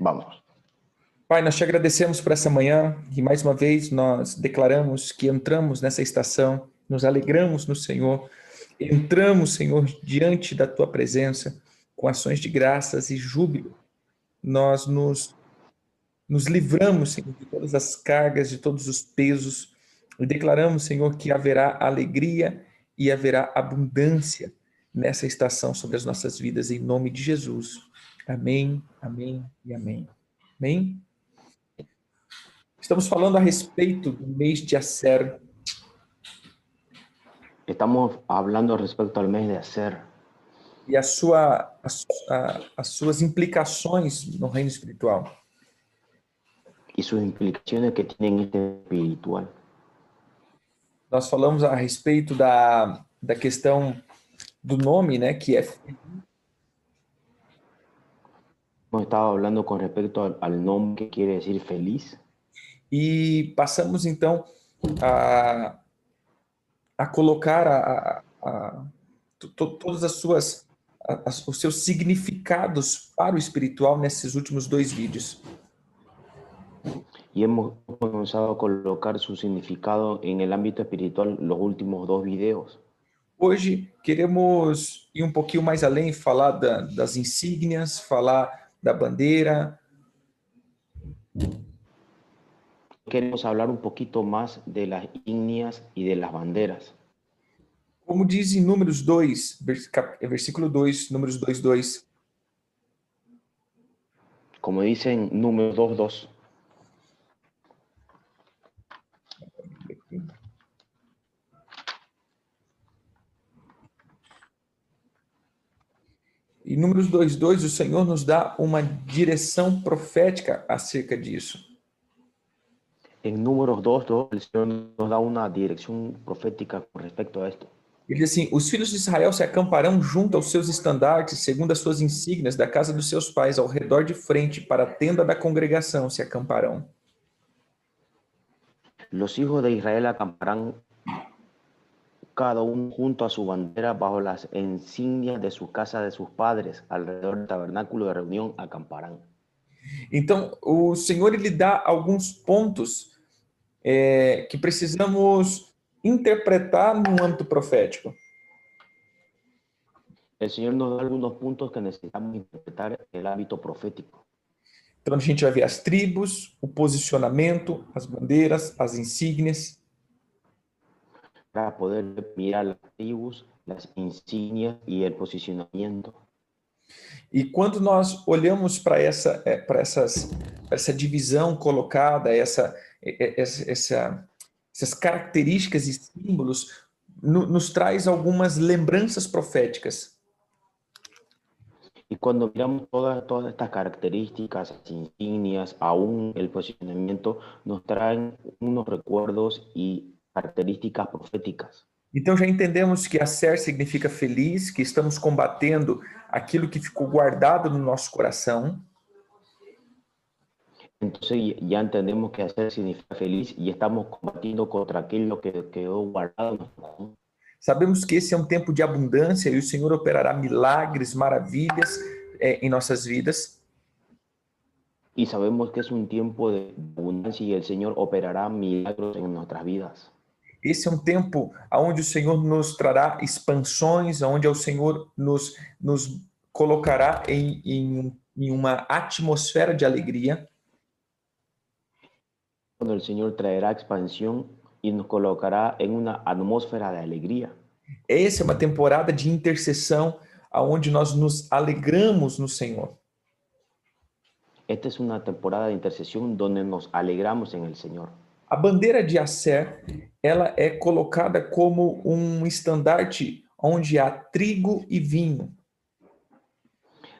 Vamos. Pai, nós te agradecemos por essa manhã e mais uma vez nós declaramos que entramos nessa estação, nos alegramos no Senhor, entramos, Senhor, diante da tua presença com ações de graças e júbilo. Nós nos, nos livramos, Senhor, de todas as cargas, de todos os pesos e declaramos, Senhor, que haverá alegria e haverá abundância nessa estação sobre as nossas vidas, em nome de Jesus. Amém, amém e amém. Amém? Estamos falando a respeito do mês de Acer. Estamos hablando respecto al mes de Acer E a sua, as, a, as suas implicações no reino espiritual. y sus implicaciones que este espiritual. Nós falamos a respeito da, da questão do nome, né, que é Hemos estado hablando con respecto al, al nombre que quiere decir feliz e passamos então a, a colocar a, a, a to- todas as suas as- os seus significados para o espiritual nesses últimos dois vídeos. y hemos comenzado a colocar su significado en el ámbito espiritual los últimos dos videos. Hoje queremos ir um pouquinho mais além, falar da- das insígnias, falar da bandeira, Queremos hablar un poquito más de las ígneas y de las banderas. como diz em Números 2, vers- cap- versículo 2, Números 2, 2. Como dice en número 2.2, Em Números 2, 2, o Senhor nos dá uma direção profética acerca disso. en números 2.2, el Señor nos da una dirección profética con respecto a esto. Ele diz assim: Os filhos de Israel se acamparão junto aos seus estandartes, segundo as suas insígnias, da casa dos seus pais, ao redor de frente, para a tenda da congregação se acamparão. Los hijos de Israel acamparán cada uno junto a su bandera bajo las insignias de su casa de sus padres, alrededor del tabernáculo de reunión acamparán. Então, o Senhor ele dá alguns pontos é, que precisamos interpretar no âmbito profético. El Señor nos da algunos puntos que necesitamos interpretar en el ámbito profético. Então, a gente vai ver as tribos, o posicionamento, as bandeiras, as insígnias. Para poder mirar las tribus, las insignias y el posicionamiento. E quando nós olhamos para essa, é, para essas, essa divisão colocada, essa, é, é, essa, essa- essas características e símbolos, no- nos traz algumas lembranças proféticas. Y cuando miramos todas, todas estas características, insignias, aún el posicionamiento, nos traen unos recuerdos y características proféticas. Então já entendemos que a ser significa feliz, que estamos combatendo aquilo que ficou guardado no nosso coração. Y- ya entendemos que hacer significa feliz y estamos combatiendo contra aquello que quedó guardado. Sabemos que esse é um tempo de abundância e o Senhor operará milagres, maravilhas é, em nossas vidas. Y sabemos que es un tiempo de abundancia y el Señor operará milagros en nuestras vidas. Esse é um tempo onde o Senhor nos trará expansões, onde o Senhor nos, nos colocará em, em, em uma atmosfera de alegria. Cuando el Señor traerá expansión y nos colocará en una atmósfera de alegría. Essa é uma temporada de intercessão, onde nós nos alegramos no Senhor. Esta es una temporada de intercesión donde nos alegramos en el Señor. A bandeira de Asser, ela é colocada como um estandarte onde há trigo e vinho.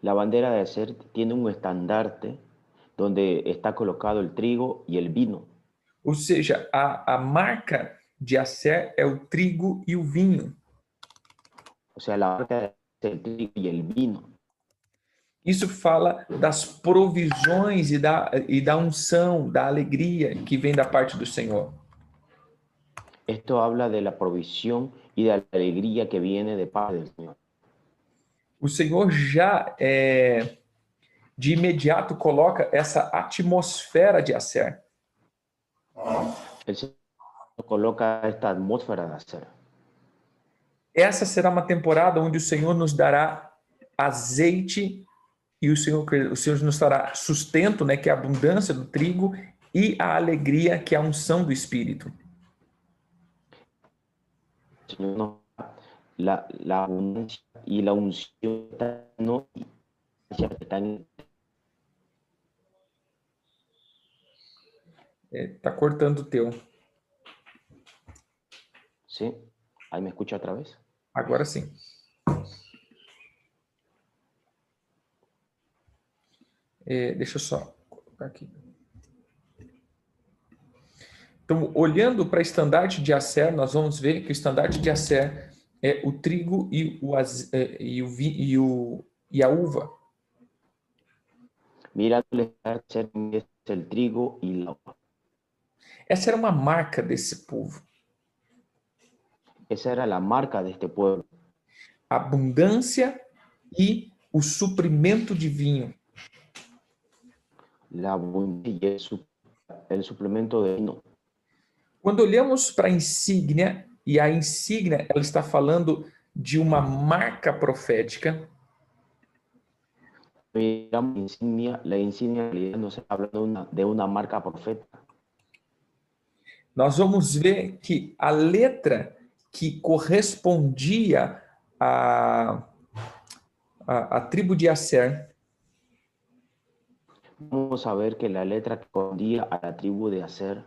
La bandera de Aser tiene un estandarte donde está colocado el trigo y el vino. Ou seja, a, a marca de Asser é o trigo e o vinho. O sea, la marca de Aser, el trigo y el vino. Isso fala das provisões e da, e da unção, da alegria que vem da parte do Senhor. Esto habla de la provisión y de la alegría que viene de parte del Señor. O Senhor já é, de imediato coloca essa atmosfera de Acer. El Señor coloca esta atmósfera de hacer. Essa será uma temporada onde o Senhor nos dará azeite e o Senhor, o Senhor nos dará sustento, né, que é a abundância do trigo, e a alegria, que é a unção do Espírito. La, la abundancia y la unción no É, tá cortando o teu. ¿Sí? ¿Ahí me escucha otra vez? Agora sim. É, deixa eu só colocar aqui. Então, olhando para o estandarte de Acer, nós vamos ver que o estandarte de Acer é o trigo e, o, az- é, e, o, e, o, e a uva. Mirando el hacer es el trigo y la uva. Essa era uma marca desse povo. Esa era la marca de este pueblo. Abundância e o suprimento de vinho. La el, su- el suplemento de vino. Quando olhamos para a insígnia, e a insígnia ela está falando de uma marca profética, insignia en realidad nos está hablando de una marca profética. nós vamos ver que a letra que correspondia à, à, à tribo de Aser Vamos a ver que la letra correspondía a la tribu de Aser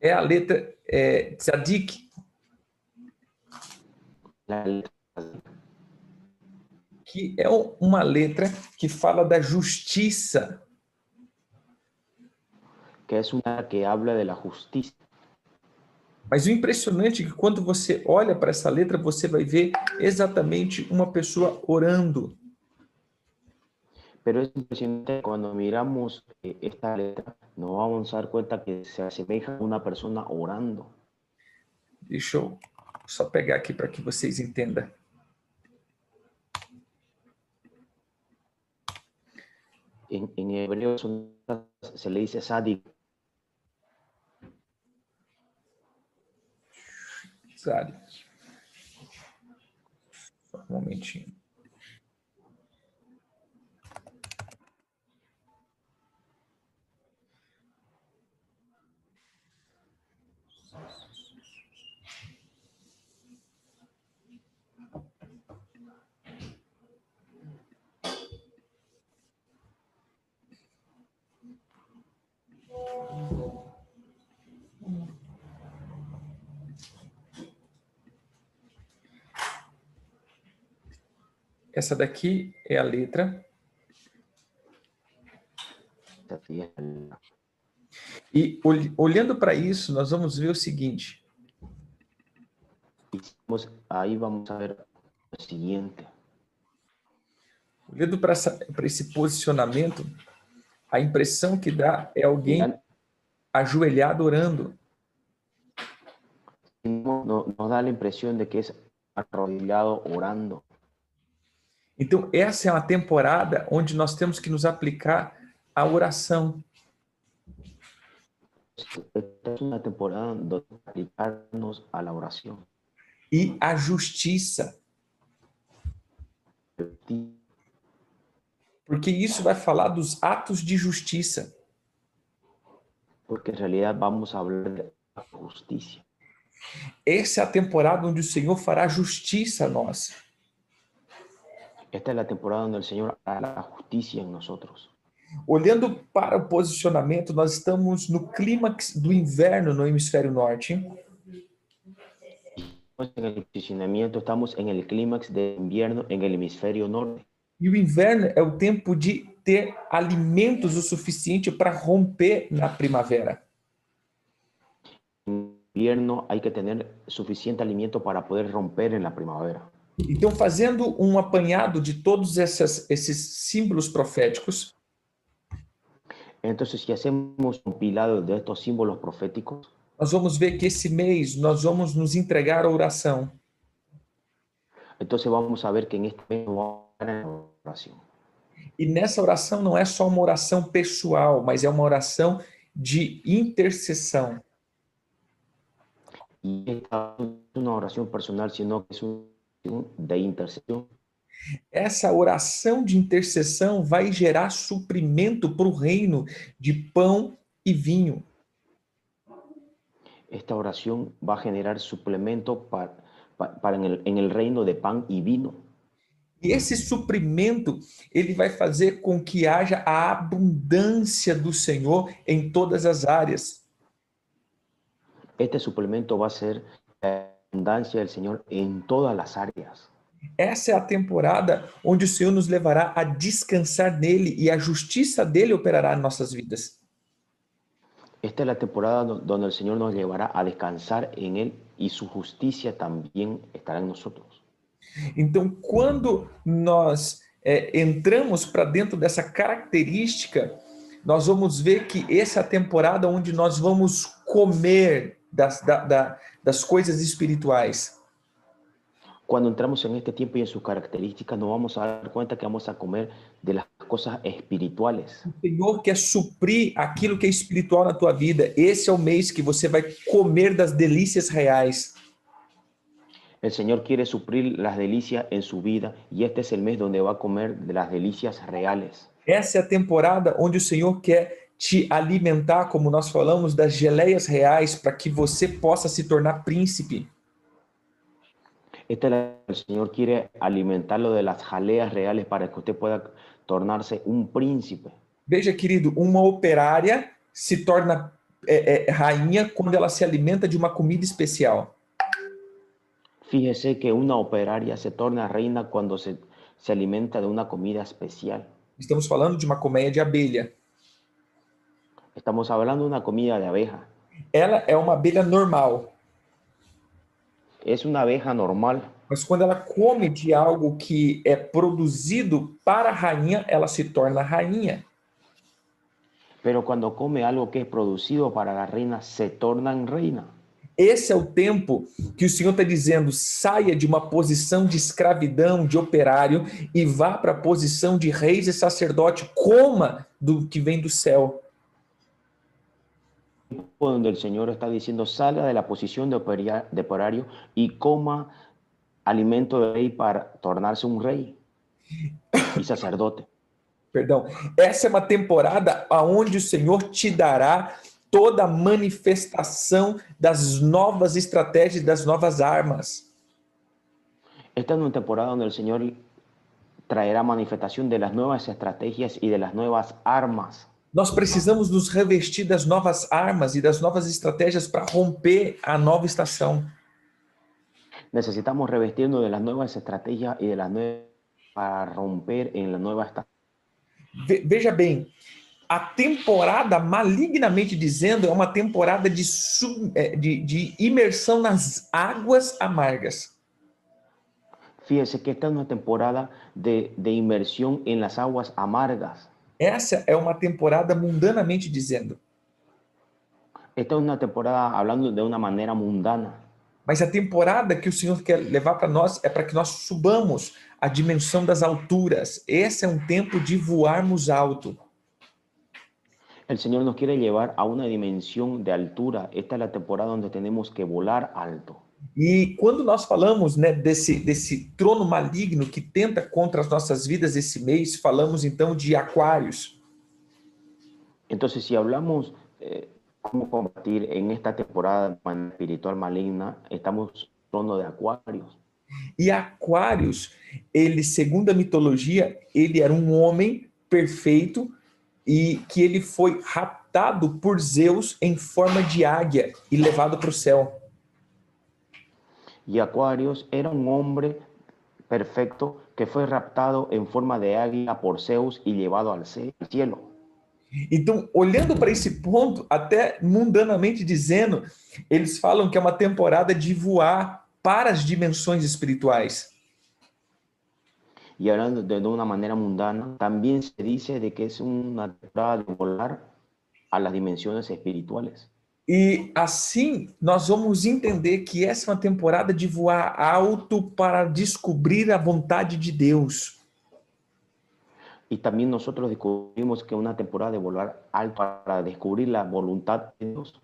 é a letra é, Tzadik, la letra que é um- uma letra que fala da justiça. que es una que habla de la justicia. Mas o impressionante é que quando você olha para essa letra, você vai ver exatamente uma pessoa orando. Pero es impresionante cuando miramos eh, esta letra, nos vamos a dar cuenta que se asemeja a una persona orando. Deixa eu só pegar aqui para que vocês entendam. En, en hebreo son- se le dice sadik, Sabe? Só um momentinho. Essa daqui é a letra. la- E ol- olhando para isso, nós vamos ver o seguinte: y vamos- a ver lo siguiente. olhando para esse posicionamento, a impressão que dá é alguém ajoelhado orando. no- no- nos da la impresión de que es arrodillado orando. Então, essa é uma temporada onde nós temos que nos aplicar à oração. Es una temporada donde aplicarnos a la oración. e à justiça, porque isso vai falar dos atos de justiça. Porque en realidad vamos a hablar de la justicia. Essa é a temporada onde o Senhor fará justiça a nós. Esta es la temporada donde el Señor hará justicia en nosotros. Olhando para o posicionamento, nós estamos no clímax do inverno no hemisfério norte. Estamos En el posicionamiento estamos en el clímax de invierno en el hemisferio norte. E o inverno é o tempo de ter alimentos o suficiente para romper na primavera. En invierno hay que tener suficiente alimento para poder romper en la primavera. Então, fazendo um apanhado de todos essas, esses símbolos proféticos, Entonces, si hacemos un compilado de estos símbolos proféticos, nós vamos ver que esse mês nós vamos nos entregar à oração. entonces vamos a ver que en este mes nos vamos a oración. E nessa oração não é só uma oração pessoal, mas é uma oração de intercessão. Esta no es una oración personal, sino que es una de intercesión. Essa oração de intercessão vai gerar suprimento para o reino de pão e vinho. Esta oración va a generar suplemento para, pa- para en, el, el reino de pan y vino. E esse suprimento, ele vai fazer com que haja a abundância do Senhor em todas as áreas. Este suplemento va a ser la abundancia del Señor en todas las áreas. Essa é a temporada onde o Senhor nos levará a descansar nele e a justiça dele operará em nossas vidas. Esta es la temporada do- donde el Señor nos llevará a descansar en Él y su justicia también estará en nosotros. Então, quando nós é, entramos para dentro dessa característica, nós vamos ver que essa é a temporada onde nós vamos comer das, da- da- das coisas espirituais. Cuando entramos en este tiempo y en sus características, nos vamos a dar cuenta que vamos a comer de las cosas espirituales. O Senhor quer suprir aquilo que é espiritual na tua vida. Esse é o mês que você vai comer das delícias reais. El Señor quiere suplir las delicias en su vida y este es el mes donde va a comer de las delicias reales. Essa é a temporada onde o Senhor quer te alimentar, como nós falamos, das geleias reais, para que você possa se tornar príncipe. Este el Señor quiere alimentarlo de las jaleas reales para que usted pueda tornarse un príncipe. Veja, querido, uma operária se torna é, é, rainha quando ela se alimenta de uma comida especial. Fíjese que una operaria se torna reina cuando se, se alimenta de una comida especial. Estamos falando de uma colmeia de abelha. Estamos hablando de una comida de abeja. Ela é uma abelha normal, Es una abeja normal, mas quando ela come de algo que é produzido para a rainha, ela se torna rainha. pero cuando come algo que es producido para la reina, se torna reina. Esse é o tempo que o Senhor está dizendo: saia de uma posição de escravidão, de operário, e vá para a posição de reis e sacerdote, coma do que vem do céu. Donde el Señor está diciendo, salga de la posición de, operia- de operario y coma alimento de rey para tornarse un rey y sacerdote. Perdão. Essa é uma temporada aonde o Senhor te dará toda a manifestação das novas estratégias, das novas armas. Esta es una temporada donde el Señor traerá manifestación de las nuevas estrategias y de las nuevas armas. Nós precisamos nos revestir das novas armas e das novas estratégias para romper a nova estação. Necesitamos revestirnos de las nuevas estrategias y de las nuevas para romper en la nueva estación. Ve- Veja bem, a temporada, malignamente dizendo, é uma temporada de, sub- é, de, de imersão nas águas amargas. Fíjese que esta es una temporada de, de inmersión en las aguas amargas. Essa é uma temporada mundanamente dizendo. Esta es una temporada hablando de una manera mundana. Mas a temporada que o Senhor quer levar para nós é para que nós subamos a dimensão das alturas. Esse é um tempo de voarmos alto. El Señor nos quiere llevar a una dimensión de altura. Esta es la temporada donde tenemos que volar alto. E quando nós falamos né, desse, desse trono maligno que tenta contra as nossas vidas esse mês, falamos então de aquários. Entonces, si hablamos eh, cómo combatir en esta temporada espiritual maligna, estamos trono de acuarios. E Aquários, ele, segundo a mitologia, ele era um homem perfeito e que ele foi raptado por Zeus em forma de águia e levado para o céu. Y Acuarios era un hombre perfecto que fue raptado en forma de águila por Zeus y llevado al cielo. Então, olhando para esse ponto, até mundanamente dizendo, eles falam que é uma temporada de voar para as dimensões espirituais. Y hablando de, de una manera mundana, también se dice de que es una temporada de volar a las dimensiones espirituales. E assim nós vamos entender que essa é uma temporada de voar alto para descobrir a vontade de Deus. Y también nosotros descubrimos que una temporada de volar alto para descubrir la voluntad de Dios.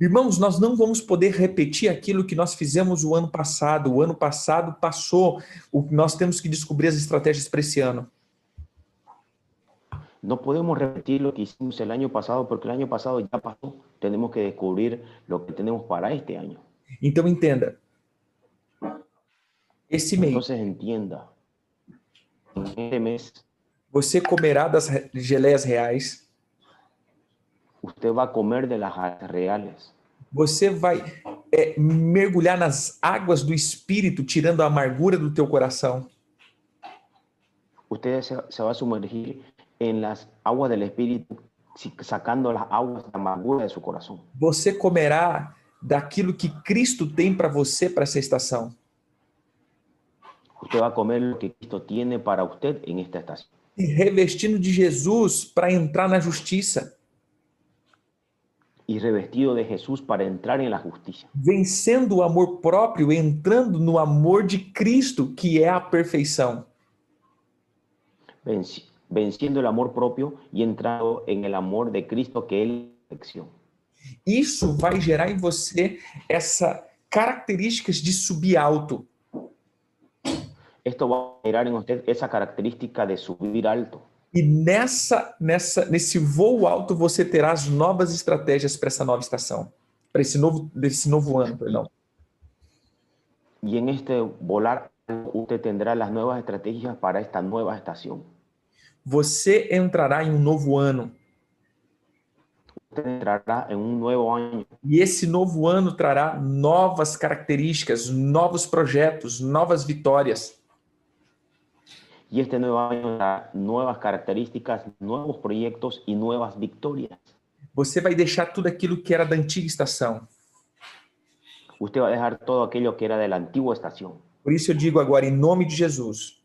Irmãos, nós não vamos poder repetir aquilo que nós fizemos o ano passado. O ano passado passou. O, nós temos que descobrir as estratégias para esse ano. No podemos repetir lo que hicimos el año pasado porque el año pasado ya pasó. Tenemos que descubrir lo que tenemos para este año. Então entenda. Esse mês Entonces entienda, en este mes você comerá das geleias reais. usted va a comer de las reales. Você vai é, mergulhar nas águas do Espírito, tirando a amargura do teu coração. Usted se, se va a sumergir en las aguas del Espíritu, si- sacando las aguas de amargura de su corazón. Você comerá daquilo que Cristo tem para você para essa estação. Usted va a comer lo que Cristo tiene para usted en esta estación. E revestindo de Jesus para entrar na justiça, Y revestido de Jesús para entrar en la justicia. vencendo o amor próprio, entrando no amor de Cristo, que é a perfeição. venci- venciendo el amor propio y entrando en el amor de Cristo que la perfección. Isso vai gerar em você essa características de subir alto. Esto va a generar en usted esa característica de subir alto. E nessa, nessa, nesse voo alto você terá as novas estratégias para essa nova estação, para esse novo, desse novo ano, perdão. Y en este volar usted tendrá las nuevas estrategias para esta nueva estación. Você entrará em um novo ano. Entrará en un nuevo año E esse novo ano trará novas características, novos projetos, novas vitórias. y este nuevo año dará nuevas características, nuevos proyectos y nuevas victorias. Você vai deixar tudo aquilo que era da antiga estação. Usted va a dejar todo aquello que era de la antigua estación. Por isso eu digo agora, em nome de Jesus,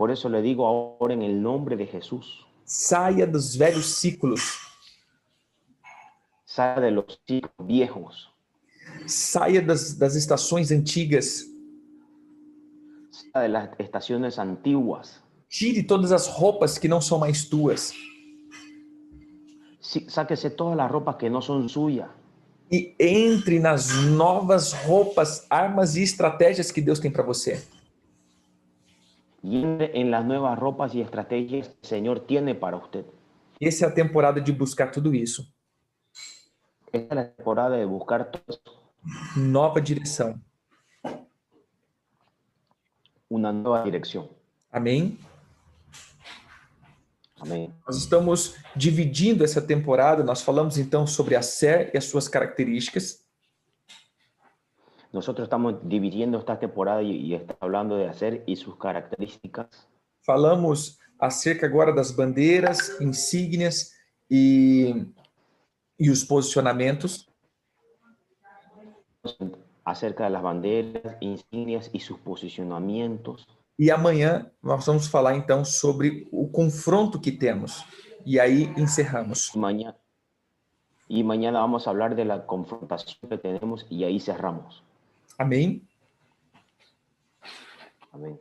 Por eso le digo ahora en el nombre de Jesús, saia dos velhos ciclos, sal de los ciclos viejos, saia das, das estações antigas, sal de las estaciones antiguas, tire todas as roupas que não são mais tuas. Sáquese todas las ropas que no son suyas. E entre nas novas roupas, armas e estratégias que Deus tem para você. Y en las nuevas ropas y estrategias que el Señor tiene para usted. Essa é a temporada de buscar tudo isso. Esta es la temporada de buscar todo eso, Nova direção. una nueva dirección. Amém? Amén. Nós estamos dividindo essa temporada. Nós falamos então sobre a SER e as suas características. Nosotros estamos dividiendo esta temporada y, y está hablando de hacer y sus características. Falamos acerca agora das bandeiras, insígnias e, e os posicionamentos. acerca de las banderas, insignias y sus posicionamientos. E amanhã nós vamos falar então sobre o confronto que temos. E aí encerramos. Mañana, y mañana vamos a hablar de la confrontación que tenemos y ahí cerramos. Amém? Amén.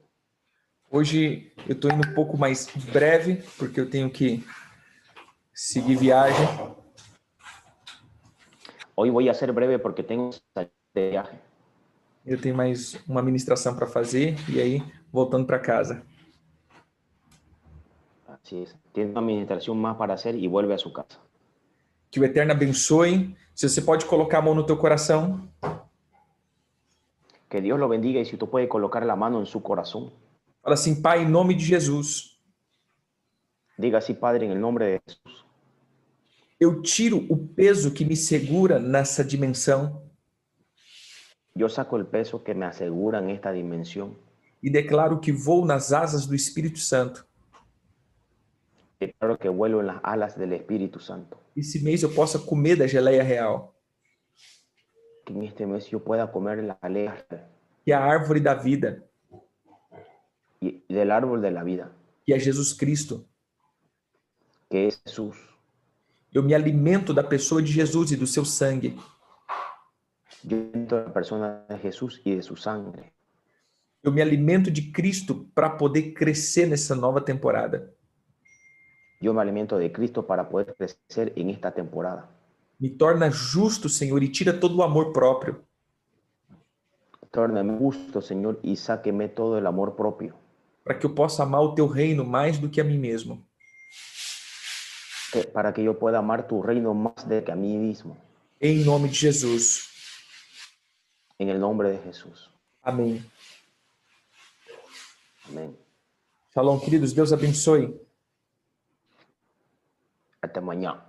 Hoje eu estou indo um pouco mais breve, porque eu tenho que seguir viagem. Voy a ser breve porque de viaje. Eu tenho mais uma ministração para fazer e aí voltando para casa. Así es. Tiene una administración más para hacer y vuelve a su casa. Que o Eterno abençoe. Se você pode colocar a mão no teu coração, Que Dios lo bendiga y si usted puede colocar la mano en su corazón, fala assim: Pai, em nome de Jesus, diga así, Padre, en el nombre de Jesús. eu tiro o peso que me segura nessa dimensão Yo saco el peso que me asegura en esta dimensión. e declaro que vou nas asas do Espírito Santo. Declaro que vuelo en las alas del Espíritu Santo. Esse mês eu possa comer da geleia real, Que en este mes yo pueda comer la jalea que é a árvore da vida, y del árbol de la vida, que é Jesus Cristo. que es Jesús. Eu me alimento da pessoa de Jesus e do seu sangue. Yo siento la persona de Jesús y de su sangre. Eu me alimento de Cristo para poder crescer nessa nova temporada. Yo me alimento de Cristo para poder crecer en esta temporada. Me torna justo, Senhor, e tira todo o amor próprio. Tórname justo, Señor, y sáqueme todo el amor propio, para que eu possa amar o teu reino mais do que a mim mesmo. que- para que yo pueda amar tu reino más de que a mí mismo. Em nome de Jesus. En el nombre de Jesús. Amém. Amén. Shalom, queridos. Deus abençoe. Hasta mañana.